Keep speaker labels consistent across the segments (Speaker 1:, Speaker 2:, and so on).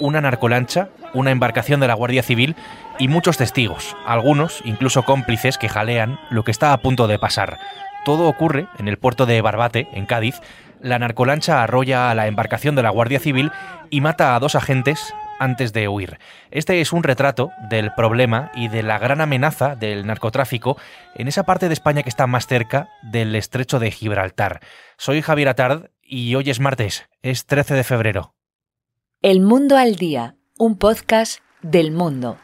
Speaker 1: una narcolancha, una embarcación de la Guardia Civil y muchos testigos, algunos incluso cómplices que jalean lo que está a punto de pasar. Todo ocurre en el puerto de Barbate, en Cádiz. La narcolancha arrolla a la embarcación de la Guardia Civil y mata a dos agentes antes de huir. Este es un retrato del problema y de la gran amenaza del narcotráfico en esa parte de España que está más cerca del estrecho de Gibraltar. Soy Javier Atard y hoy es martes, es 13 de febrero.
Speaker 2: El Mundo al Día, un podcast del mundo.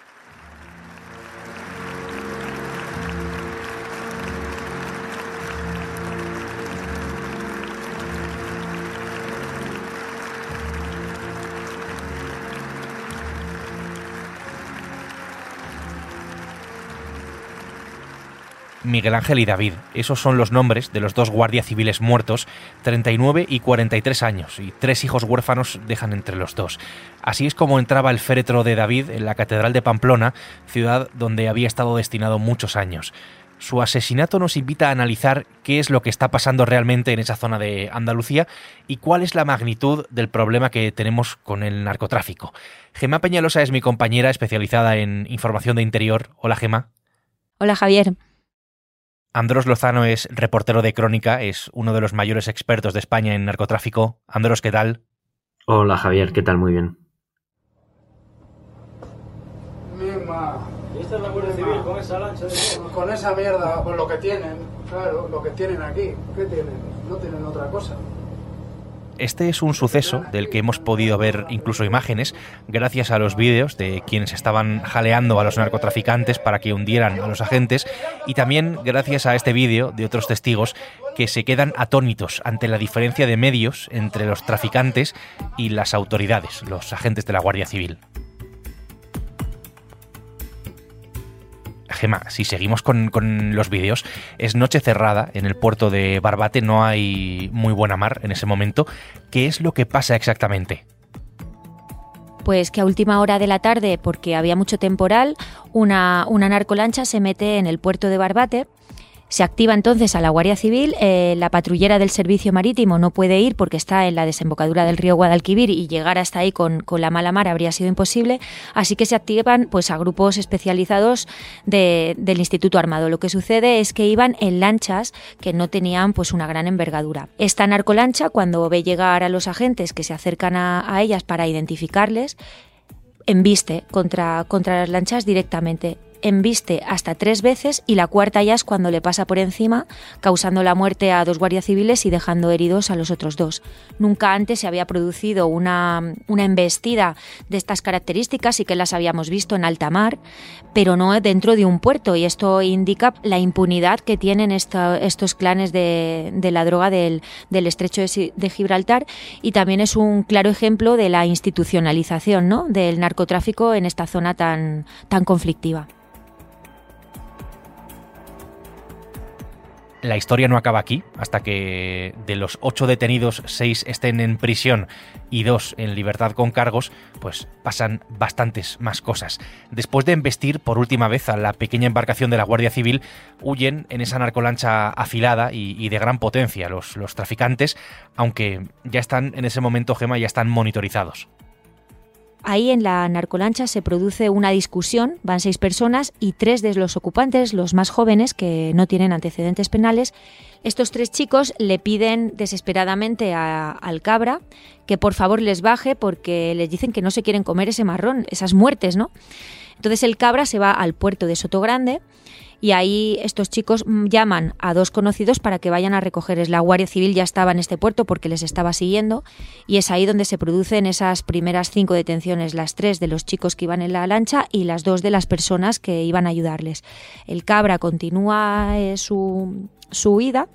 Speaker 1: Miguel Ángel y David. Esos son los nombres de los dos guardias civiles muertos, 39 y 43 años, y tres hijos huérfanos dejan entre los dos. Así es como entraba el féretro de David en la Catedral de Pamplona, ciudad donde había estado destinado muchos años. Su asesinato nos invita a analizar qué es lo que está pasando realmente en esa zona de Andalucía y cuál es la magnitud del problema que tenemos con el narcotráfico. Gemma Peñalosa es mi compañera especializada en información de interior. Hola Gemma.
Speaker 3: Hola Javier.
Speaker 1: Andros Lozano es reportero de Crónica, es uno de los mayores expertos de España en narcotráfico. Andros, ¿qué tal?
Speaker 4: Hola Javier, ¿qué tal? Muy bien.
Speaker 5: Mima. ¿Y esta es la Guardia Civil con esa lancha de Con esa mierda, con lo que tienen, claro, lo que tienen aquí. ¿Qué tienen? No tienen otra cosa.
Speaker 1: Este es un suceso del que hemos podido ver incluso imágenes gracias a los vídeos de quienes estaban jaleando a los narcotraficantes para que hundieran a los agentes y también gracias a este vídeo de otros testigos que se quedan atónitos ante la diferencia de medios entre los traficantes y las autoridades, los agentes de la Guardia Civil. Si seguimos con, los vídeos, es noche cerrada en el puerto de Barbate, no hay muy buena mar en ese momento. ¿Qué es lo que pasa exactamente?
Speaker 3: Pues que a última hora de la tarde, porque había mucho temporal, una, una narcolancha se mete en el puerto de Barbate se activa entonces a la Guardia Civil, eh, la patrullera del servicio marítimo no puede ir porque está en la desembocadura del río Guadalquivir y llegar hasta ahí con, la mala mar habría sido imposible, así que se activan pues a grupos especializados del Instituto Armado. Lo que sucede es que iban en lanchas que no tenían pues una gran envergadura. Esta narcolancha, cuando ve llegar a los agentes que se acercan a, a ellas para identificarles, embiste contra, contra las lanchas directamente embiste hasta tres veces y la cuarta ya es cuando le pasa por encima, causando la muerte a dos guardias civiles y dejando heridos a los otros dos. Nunca antes se había producido una, una embestida de estas características y que las habíamos visto en alta mar, pero no dentro de un puerto y esto indica la impunidad que tienen estos clanes de, la droga del, estrecho de, Gibraltar y también es un claro ejemplo de la institucionalización ¿no? del narcotráfico en esta zona tan, tan conflictiva.
Speaker 1: La historia no acaba aquí, hasta que de los ocho detenidos, seis estén en prisión y dos en libertad con cargos, pues pasan bastantes más cosas. Después de embestir por última vez a la pequeña embarcación de la Guardia Civil, huyen en esa narcolancha afilada y, de gran potencia los, los traficantes, aunque ya están en ese momento, Gema, ya están monitorizados.
Speaker 3: Ahí en la narcolancha se produce una discusión, van seis personas y tres de los ocupantes, los más jóvenes, que no tienen antecedentes penales, estos tres chicos le piden desesperadamente al cabra que por favor les baje porque les dicen que no se quieren comer ese marrón, esas muertes, ¿no? Entonces el cabra se va al puerto de Sotogrande y ahí estos chicos mm, llaman a dos conocidos para que vayan a recogerles. La Guardia Civil ya estaba en este puerto porque les estaba siguiendo y es ahí donde se producen esas primeras cinco detenciones, las tres de los chicos que iban en la lancha y las dos de las personas que iban a ayudarles. El cabra continúa eh, su, su huida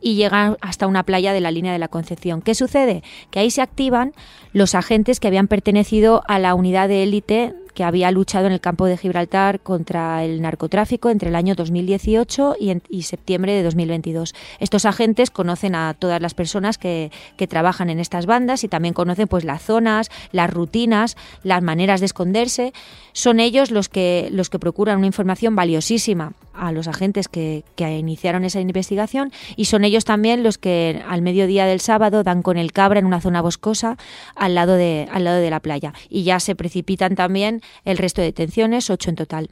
Speaker 3: y llegan hasta una playa de la línea de la Concepción. ¿Qué sucede? Que ahí se activan los agentes que habían pertenecido a la unidad de élite que había luchado en el campo de Gibraltar contra el narcotráfico entre el año 2018 y, septiembre de 2022. Estos agentes conocen a todas las personas que, trabajan en estas bandas y también conocen pues las zonas, las rutinas, las maneras de esconderse. Son ellos los que, los que procuran una información valiosísima a los agentes que, que, iniciaron esa investigación y son ellos también los que al mediodía del sábado dan con el cabra en una zona boscosa al lado de, al lado de la playa. Y ya se precipitan también el resto de detenciones, ocho en total.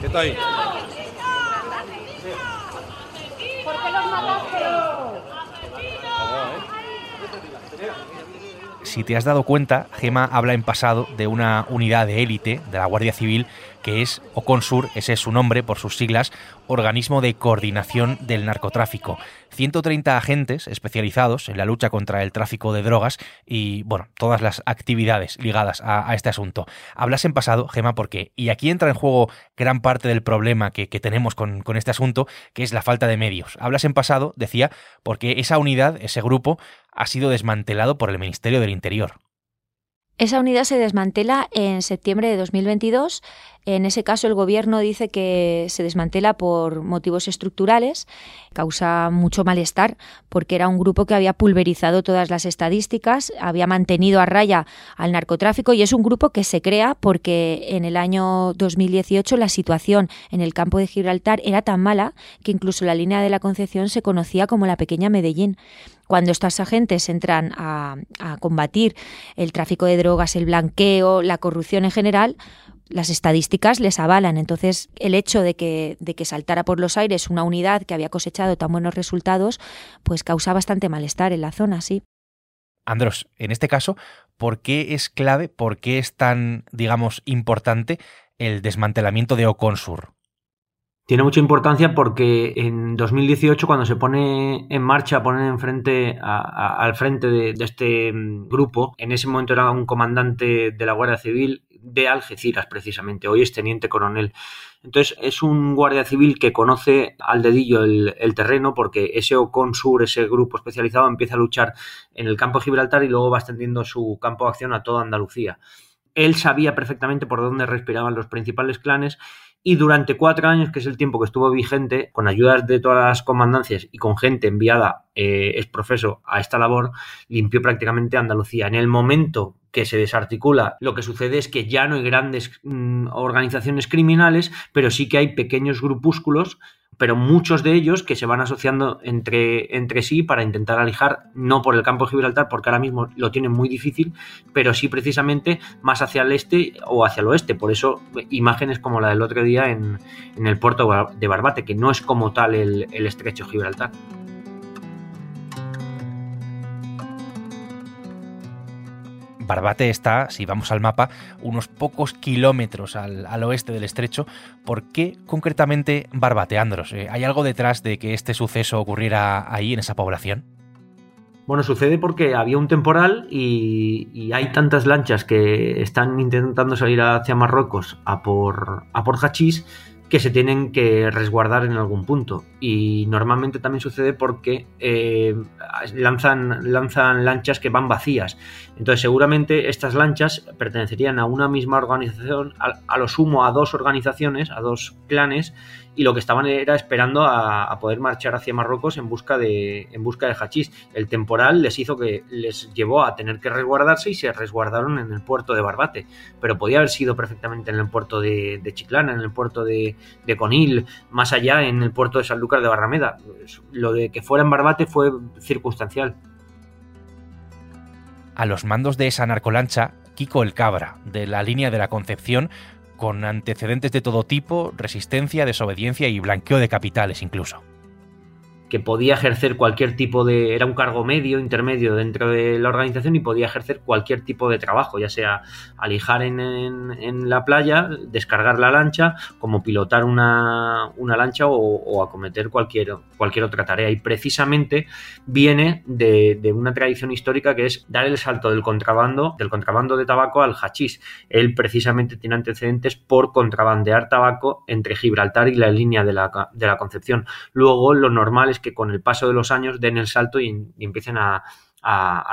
Speaker 1: ¿Qué está ahí?
Speaker 6: ¿Por qué los mataste?
Speaker 1: Si te has dado cuenta, Gema habla en pasado de una unidad de élite de la Guardia Civil que es OCONSUR, ese es su nombre por sus siglas, Organismo de Coordinación del Narcotráfico. 130 agentes especializados en la lucha contra el tráfico de drogas y, bueno, todas las actividades ligadas a, este asunto. Hablas en pasado, Gema, porque, y aquí entra en juego gran parte del problema que, tenemos con, con este asunto, que es la falta de medios. Hablas en pasado, decía, porque esa unidad, ese grupo, ha sido desmantelado por el Ministerio del Interior.
Speaker 3: Esa unidad se desmantela en septiembre de 2022. En ese caso, el Gobierno dice que se desmantela por motivos estructurales. Causa mucho malestar porque era un grupo que había pulverizado todas las estadísticas, había mantenido a raya al narcotráfico y es un grupo que se crea porque en el año 2018 la situación en el campo de Gibraltar era tan mala que incluso la línea de la Concepción se conocía como la pequeña Medellín cuando estos agentes entran a, combatir el tráfico de drogas, el blanqueo, la corrupción en general, las estadísticas les avalan. Entonces, el hecho de que, de que saltara por los aires una unidad que había cosechado tan buenos resultados, pues causa bastante malestar en la zona, sí.
Speaker 1: Andros, en este caso, ¿por qué es clave, por qué es tan, digamos, importante el desmantelamiento de Oconsur?
Speaker 4: Tiene mucha importancia porque en 2018, cuando se pone en marcha, ponen enfrente al frente de, este mm, grupo, en ese momento era un comandante de la Guardia Civil de Algeciras, precisamente. Hoy es teniente coronel. Entonces, es un guardia civil que conoce al dedillo el, terreno porque ese OCONSUR, ese grupo especializado, empieza a luchar en el campo de Gibraltar y luego va extendiendo su campo de acción a toda Andalucía. Él sabía perfectamente por dónde respiraban los principales clanes y durante cuatro años, que es el tiempo que estuvo vigente, con ayudas de todas las comandancias y con gente enviada eh, es profeso a esta labor, limpió prácticamente Andalucía. En el momento que se desarticula, lo que sucede es que ya no hay grandes mm, organizaciones criminales, pero sí que hay pequeños grupúsculos pero muchos de ellos que se van asociando entre, entre sí para intentar alijar, no por el campo de Gibraltar, porque ahora mismo lo tienen muy difícil, pero sí precisamente más hacia el este o hacia el oeste. Por eso imágenes como la del otro día en, el puerto de Barbate, que no es como tal el estrecho Gibraltar.
Speaker 1: Barbate está, si vamos al mapa, unos pocos kilómetros al, oeste del estrecho. ¿Por qué concretamente Barbate, Andros? Eh, ¿Hay algo detrás de que este suceso ocurriera ahí, en esa población?
Speaker 4: Bueno, sucede porque había un temporal y, hay tantas lanchas que están intentando salir hacia Marruecos a por, a por hachís que se tienen que resguardar en algún punto. Y normalmente también sucede porque eh, lanzan, lanzan lanchas que van vacías. Entonces seguramente estas lanchas pertenecerían a una misma organización, a, lo sumo a dos organizaciones, a dos clanes, y lo que estaban era esperando a, poder marchar hacia Marruecos en busca de en busca de hachís. El temporal les hizo que les llevó a tener que resguardarse y se resguardaron en el puerto de Barbate, pero podía haber sido perfectamente en el puerto de, Chiclana, en el puerto de, de, Conil, más allá en el puerto de Sanlúcar de Barrameda. Lo de que fuera en Barbate fue circunstancial.
Speaker 1: A los mandos de esa narcolancha, Kiko el Cabra, de la línea de la Concepción, con antecedentes de todo tipo, resistencia, desobediencia y blanqueo de capitales incluso
Speaker 4: que podía ejercer cualquier tipo de... era un cargo medio, intermedio dentro de la organización y podía ejercer cualquier tipo de trabajo, ya sea alijar en, en, la playa, descargar la lancha, como pilotar una, una lancha o, acometer cualquier, cualquier otra tarea. Y precisamente viene de, de, una tradición histórica que es dar el salto del contrabando, del contrabando de tabaco al hachís. Él precisamente tiene antecedentes por contrabandear tabaco entre Gibraltar y la línea de la, de la Concepción. Luego lo normal es que con el paso de los años den el salto y, empiecen a,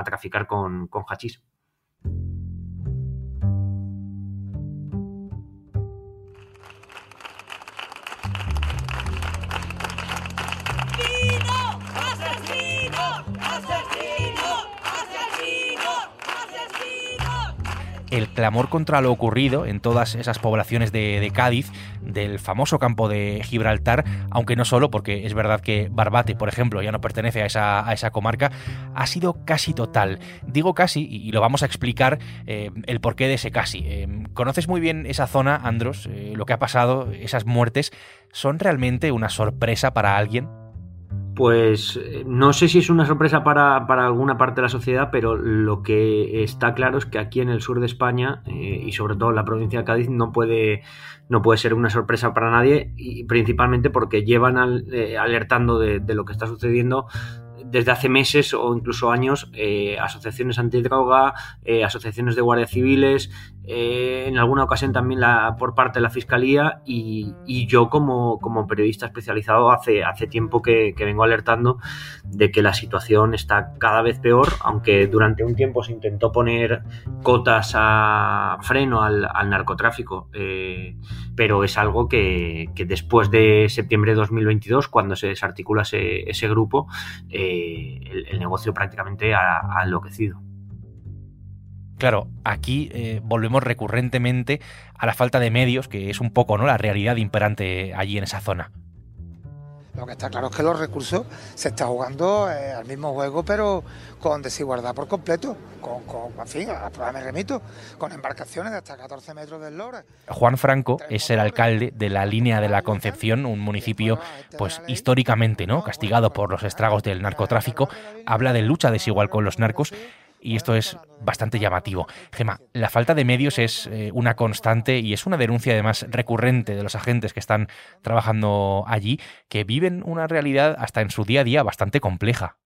Speaker 4: traficar con, con hachís.
Speaker 1: El clamor contra lo ocurrido en todas esas poblaciones de, Cádiz, del famoso campo de Gibraltar, aunque no solo, porque es verdad que Barbate, por ejemplo, ya no pertenece a esa, comarca, ha sido casi total. Digo casi, y lo vamos a explicar eh, el porqué de ese casi. Eh, conoces muy bien esa zona, Andros, eh, lo que ha pasado, esas muertes, ¿son realmente una sorpresa para alguien?
Speaker 4: Pues eh, no sé si es una sorpresa para, alguna parte de la sociedad, pero lo que está claro es que aquí en el sur de España eh, y sobre todo en la provincia de Cádiz no puede, no puede ser una sorpresa para nadie y principalmente porque llevan eh, alertando de, lo que está sucediendo desde hace meses o incluso años asociaciones antidroga, asociaciones de guardias civiles, eh, en alguna ocasión también por parte de la Fiscalía y, yo como, periodista especializado hace, tiempo que, vengo alertando de que la situación está cada vez peor, aunque durante un tiempo se intentó poner cotas a freno al, narcotráfico, pero es algo que, después de septiembre de 2022, cuando se desarticula ese, grupo, el, negocio prácticamente ha, enloquecido.
Speaker 1: Claro, aquí eh, volvemos recurrentemente a la falta de medios, que es un poco ¿no? la realidad imperante allí en esa zona.
Speaker 7: Lo que está claro es que los recursos se está jugando eh, al mismo juego, pero con desigualdad por completo, con, en fin, a la me remito, con embarcaciones de hasta 14 metros del lore.
Speaker 1: Juan Franco es el alcalde de la línea de la Concepción, un municipio, pues históricamente, ¿no? Castigado por los estragos del narcotráfico, habla de lucha desigual con los narcos y esto es bastante llamativo. Gema, la falta de medios es eh, una constante y es una denuncia además recurrente de los agentes que están trabajando allí, que viven una realidad hasta en su día a día bastante compleja.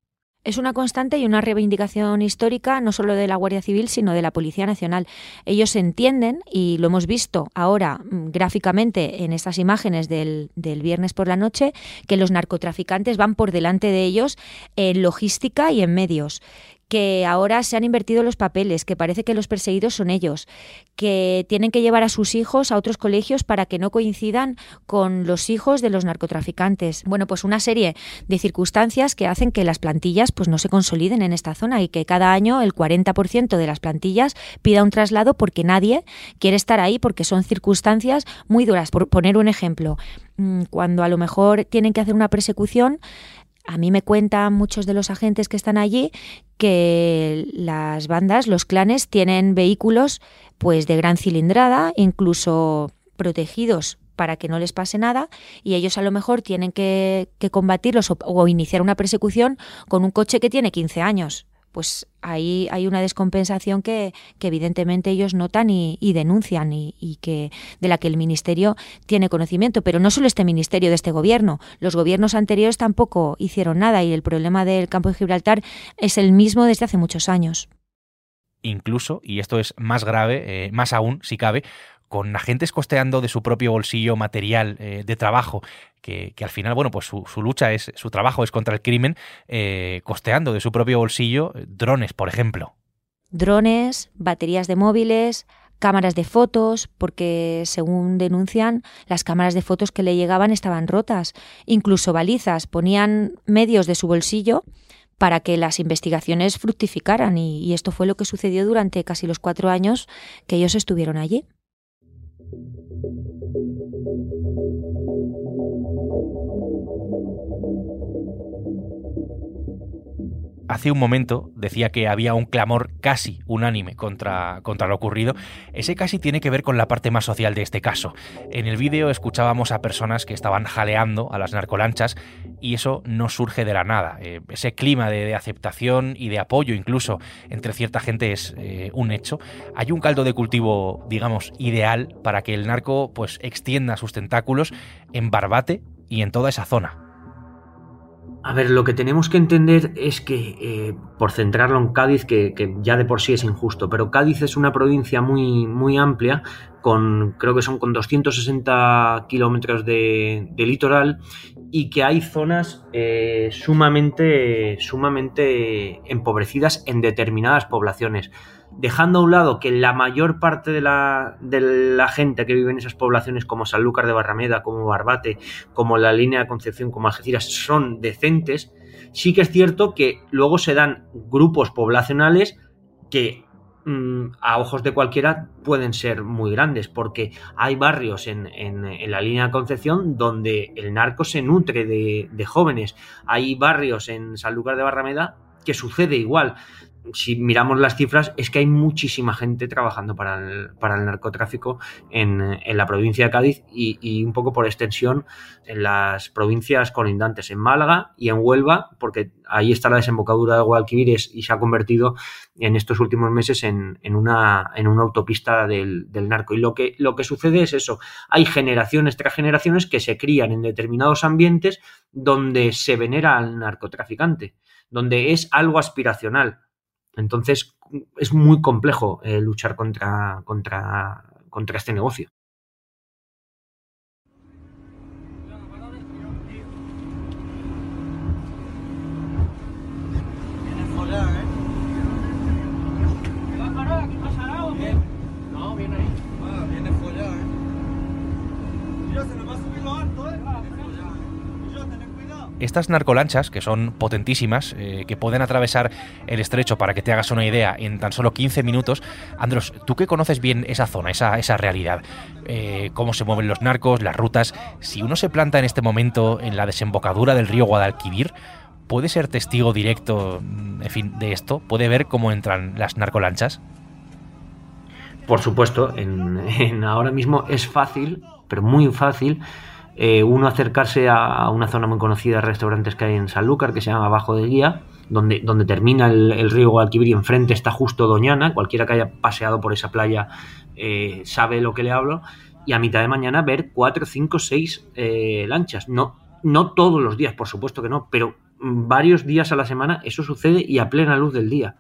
Speaker 3: Es una constante y una reivindicación histórica no solo de la Guardia Civil, sino de la Policía Nacional. Ellos entienden, y lo hemos visto ahora mm, gráficamente en estas imágenes del, del, viernes por la noche, que los narcotraficantes van por delante de ellos en logística y en medios, que ahora se han invertido los papeles, que parece que los perseguidos son ellos, que tienen que llevar a sus hijos a otros colegios para que no coincidan con los hijos de los narcotraficantes. Bueno, pues una serie de circunstancias que hacen que las plantillas pues no se consoliden en esta zona y que cada año el 40% de las plantillas pida un traslado porque nadie quiere estar ahí porque son circunstancias muy duras. Por poner un ejemplo, mm, cuando a lo mejor tienen que hacer una persecución, a mí me cuentan muchos de los agentes que están allí que las bandas, los clanes, tienen vehículos pues de gran cilindrada, incluso protegidos para que no les pase nada y ellos a lo mejor tienen que, combatirlos o, iniciar una persecución con un coche que tiene 15 años pues ahí hay una descompensación que, evidentemente ellos notan y, denuncian y, que de la que el ministerio tiene conocimiento. Pero no solo este ministerio de este gobierno, los gobiernos anteriores tampoco hicieron nada y el problema del campo de Gibraltar es el mismo desde hace muchos años.
Speaker 1: Incluso, y esto es más grave, eh, más aún si cabe, con agentes costeando de su propio bolsillo material eh, de trabajo, que, al final, bueno, pues su, lucha es, su trabajo es contra el crimen, eh, costeando de su propio bolsillo eh, drones, por ejemplo.
Speaker 3: Drones, baterías de móviles, cámaras de fotos, porque según denuncian, las cámaras de fotos que le llegaban estaban rotas, incluso balizas, ponían medios de su bolsillo para que las investigaciones fructificaran y esto fue lo que sucedió durante casi los cuatro años que ellos estuvieron allí.
Speaker 1: Hace un momento decía que había un clamor casi unánime contra, contra lo ocurrido. Ese casi tiene que ver con la parte más social de este caso. En el vídeo escuchábamos a personas que estaban jaleando a las narcolanchas y eso no surge de la nada. Eh, ese clima de, aceptación y de apoyo incluso entre cierta gente es eh, un hecho. Hay un caldo de cultivo, digamos, ideal para que el narco pues extienda sus tentáculos en Barbate y en toda esa zona.
Speaker 4: A ver, lo que tenemos que entender es que, eh, por centrarlo en Cádiz, que, ya de por sí es injusto, pero Cádiz es una provincia muy, muy amplia, con creo que son con 260 kilómetros de, litoral, y que hay zonas eh, sumamente, sumamente empobrecidas en determinadas poblaciones dejando a un lado que la mayor parte de la, gente que vive en esas poblaciones, como Sanlúcar de Barrameda, como Barbate, como la línea de Concepción, como Algeciras, son decentes, sí que es cierto que luego se dan grupos poblacionales que mm, a ojos de cualquiera pueden ser muy grandes, porque hay barrios en, la línea de Concepción donde el narco se nutre de, de jóvenes, hay barrios en Sanlúcar de Barrameda que sucede igual si miramos las cifras, es que hay muchísima gente trabajando para el, para el narcotráfico en, la provincia de Cádiz y, un poco por extensión en las provincias colindantes, en Málaga y en Huelva, porque ahí está la desembocadura de Guadalquivir y se ha convertido en estos últimos meses en, una, en una autopista del, del, narco. Y lo que, lo que sucede es eso, hay generaciones tras generaciones que se crían en determinados ambientes donde se venera al narcotraficante, donde es algo aspiracional entonces es muy complejo eh, luchar contra, contra, contra este negocio.
Speaker 1: Estas narcolanchas, que son potentísimas, eh, que pueden atravesar el estrecho, para que te hagas una idea, en tan solo 15 minutos. Andros, tú que conoces bien esa zona, esa, esa realidad, eh, cómo se mueven los narcos, las rutas, si uno se planta en este momento en la desembocadura del río Guadalquivir, ¿puede ser testigo directo, mm, en fin, de esto? ¿Puede ver cómo entran las narcolanchas?
Speaker 4: Por supuesto, en ahora mismo es fácil, pero muy fácil, eh, uno acercarse a una zona muy conocida de restaurantes que hay en Sanlúcar, que se llama Bajo de Guía, donde, donde termina el, río Guadalquivir y enfrente está justo Doñana, cualquiera que haya paseado por esa playa eh, sabe lo que le hablo, y a mitad de mañana ver cuatro, cinco, seis eh, lanchas. No, no todos los días, por supuesto que no, pero varios días a la semana eso sucede y a plena luz del día.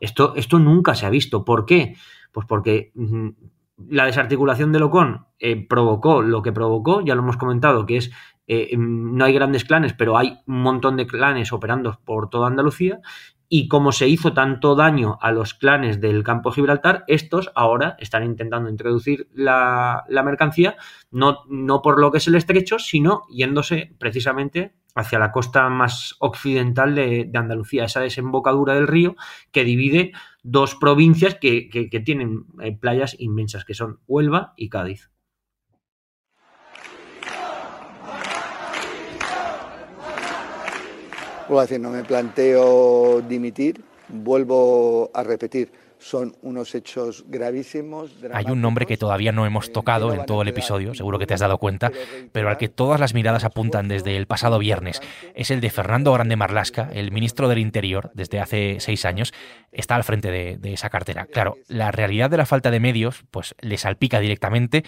Speaker 4: Esto, esto nunca se ha visto. ¿Por qué? Pues porque mm, la desarticulación del Ocon eh, provocó lo que provocó, ya lo hemos comentado, que es eh, em, no hay grandes clanes, pero hay un montón de clanes operando por toda Andalucía. Y como se hizo tanto daño a los clanes del campo de Gibraltar, estos ahora están intentando introducir la, mercancía, no, no por lo que es el estrecho, sino yéndose precisamente hacia la costa más occidental de, Andalucía, esa desembocadura del río que divide dos provincias que, tienen eh, playas inmensas, que son Huelva y Cádiz.
Speaker 8: No me planteo dimitir, vuelvo a repetir, son unos hechos gravísimos.
Speaker 1: Hay un nombre que todavía no hemos eh, tocado en todo el episodio, seguro que te has dado cuenta, pero al que todas las miradas apuntan desde el pasado viernes. Es el de Fernando Grande Marlasca, el ministro del Interior, desde hace seis años, está al frente de, de esa cartera. Claro, la realidad de la falta de medios, pues le salpica directamente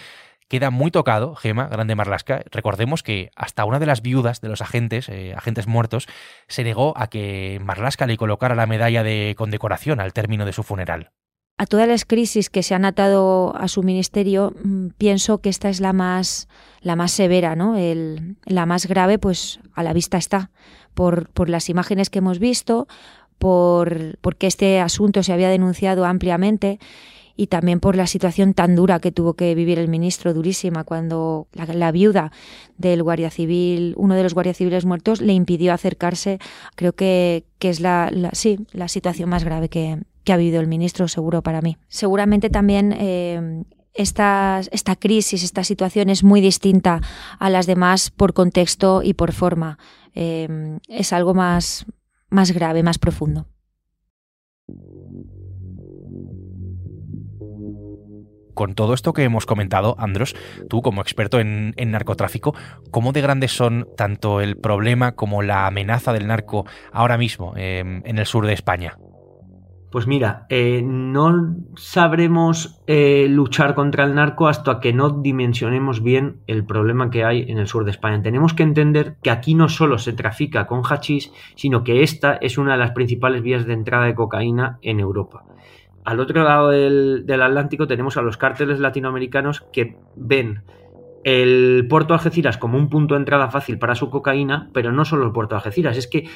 Speaker 1: queda muy tocado, Gema, Grande Marlasca. Recordemos que hasta una de las viudas de los agentes, eh, agentes muertos, se negó a que Marlasca le colocara la medalla de condecoración al término de su funeral.
Speaker 3: A todas las crisis que se han atado a su ministerio, mm, pienso que esta es la más, la más severa, ¿no? La más grave, pues a la vista está, por, por las imágenes que hemos visto, por porque este asunto se había denunciado ampliamente y también por la situación tan dura que tuvo que vivir el ministro, durísima, cuando la, viuda del guardia civil, uno de los guardias civiles muertos, le impidió acercarse. Creo que, que es la, sí, la situación más grave que, ha vivido el ministro, seguro para mí. Seguramente también eh, esta, esta crisis, esta situación es muy distinta a las demás por contexto y por forma. Eh, es algo más, más grave, más profundo.
Speaker 1: Con todo esto que hemos comentado, Andros, tú como experto en, narcotráfico, ¿cómo de grandes son tanto el problema como la amenaza del narco ahora mismo em, en el sur de España?
Speaker 4: Pues mira, eh, no sabremos eh, luchar contra el narco hasta que no dimensionemos bien el problema que hay en el sur de España. Tenemos que entender que aquí no solo se trafica con hachís, sino que esta es una de las principales vías de entrada de cocaína en Europa al otro lado del, Atlántico tenemos a los cárteles latinoamericanos que ven el puerto de Algeciras como un punto de entrada fácil para su cocaína, pero no solo el puerto de Algeciras, es que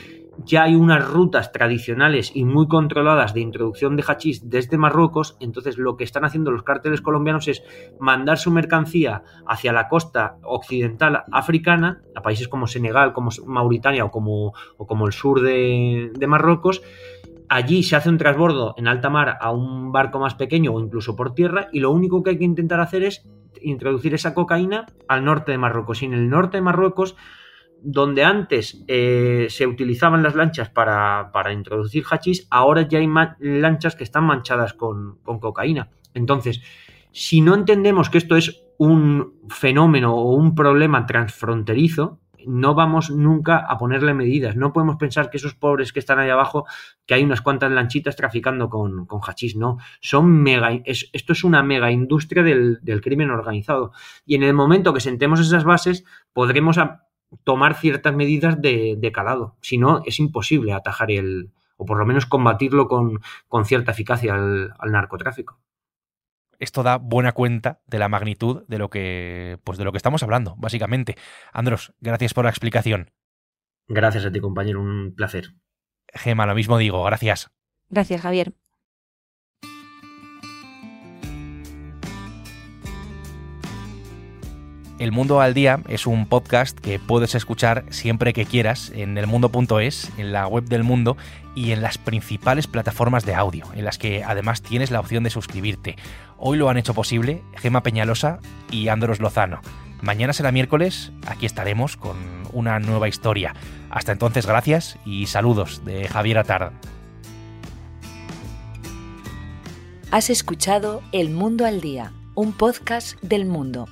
Speaker 4: ya hay unas rutas tradicionales y muy controladas de introducción de hachís desde Marruecos, entonces lo que están haciendo los cárteles colombianos es mandar su mercancía hacia la costa occidental africana, a países como Senegal, como Mauritania o como, el sur de Marruecos, Allí se hace un transbordo en alta mar a un barco más pequeño o incluso por tierra y lo único que hay que intentar hacer es introducir esa cocaína al norte de Marruecos. Y en el norte de Marruecos, donde antes eh, se utilizaban las lanchas para, introducir hachís, ahora ya hay lanchas que están manchadas con, con cocaína. Entonces, si no entendemos que esto es un fenómeno o un problema transfronterizo, no vamos nunca a ponerle medidas. No podemos pensar que esos pobres que están ahí abajo, que hay unas cuantas lanchitas traficando con, con hachís, no. Son mega, esto es una mega industria del, crimen organizado. Y en el momento que sentemos esas bases, podremos tomar ciertas medidas de, calado. Si no, es imposible atajar el, o por lo menos combatirlo con, cierta eficacia al narcotráfico
Speaker 1: esto da buena cuenta de la magnitud de lo que, pues de lo que estamos hablando, básicamente. Andros, gracias por la explicación.
Speaker 4: Gracias a ti, compañero, un placer.
Speaker 1: Gema, lo mismo digo, gracias.
Speaker 3: Gracias, Javier.
Speaker 1: El Mundo al Día es un podcast que puedes escuchar siempre que quieras en elmundo.es, en la web del mundo y en las principales plataformas de audio, en las que además tienes la opción de suscribirte. Hoy lo han hecho posible Gema Peñalosa y Andros Lozano. Mañana será miércoles, aquí estaremos con una nueva historia. Hasta entonces, gracias y saludos de Javier Atard.
Speaker 2: Has escuchado El Mundo al Día, un podcast del mundo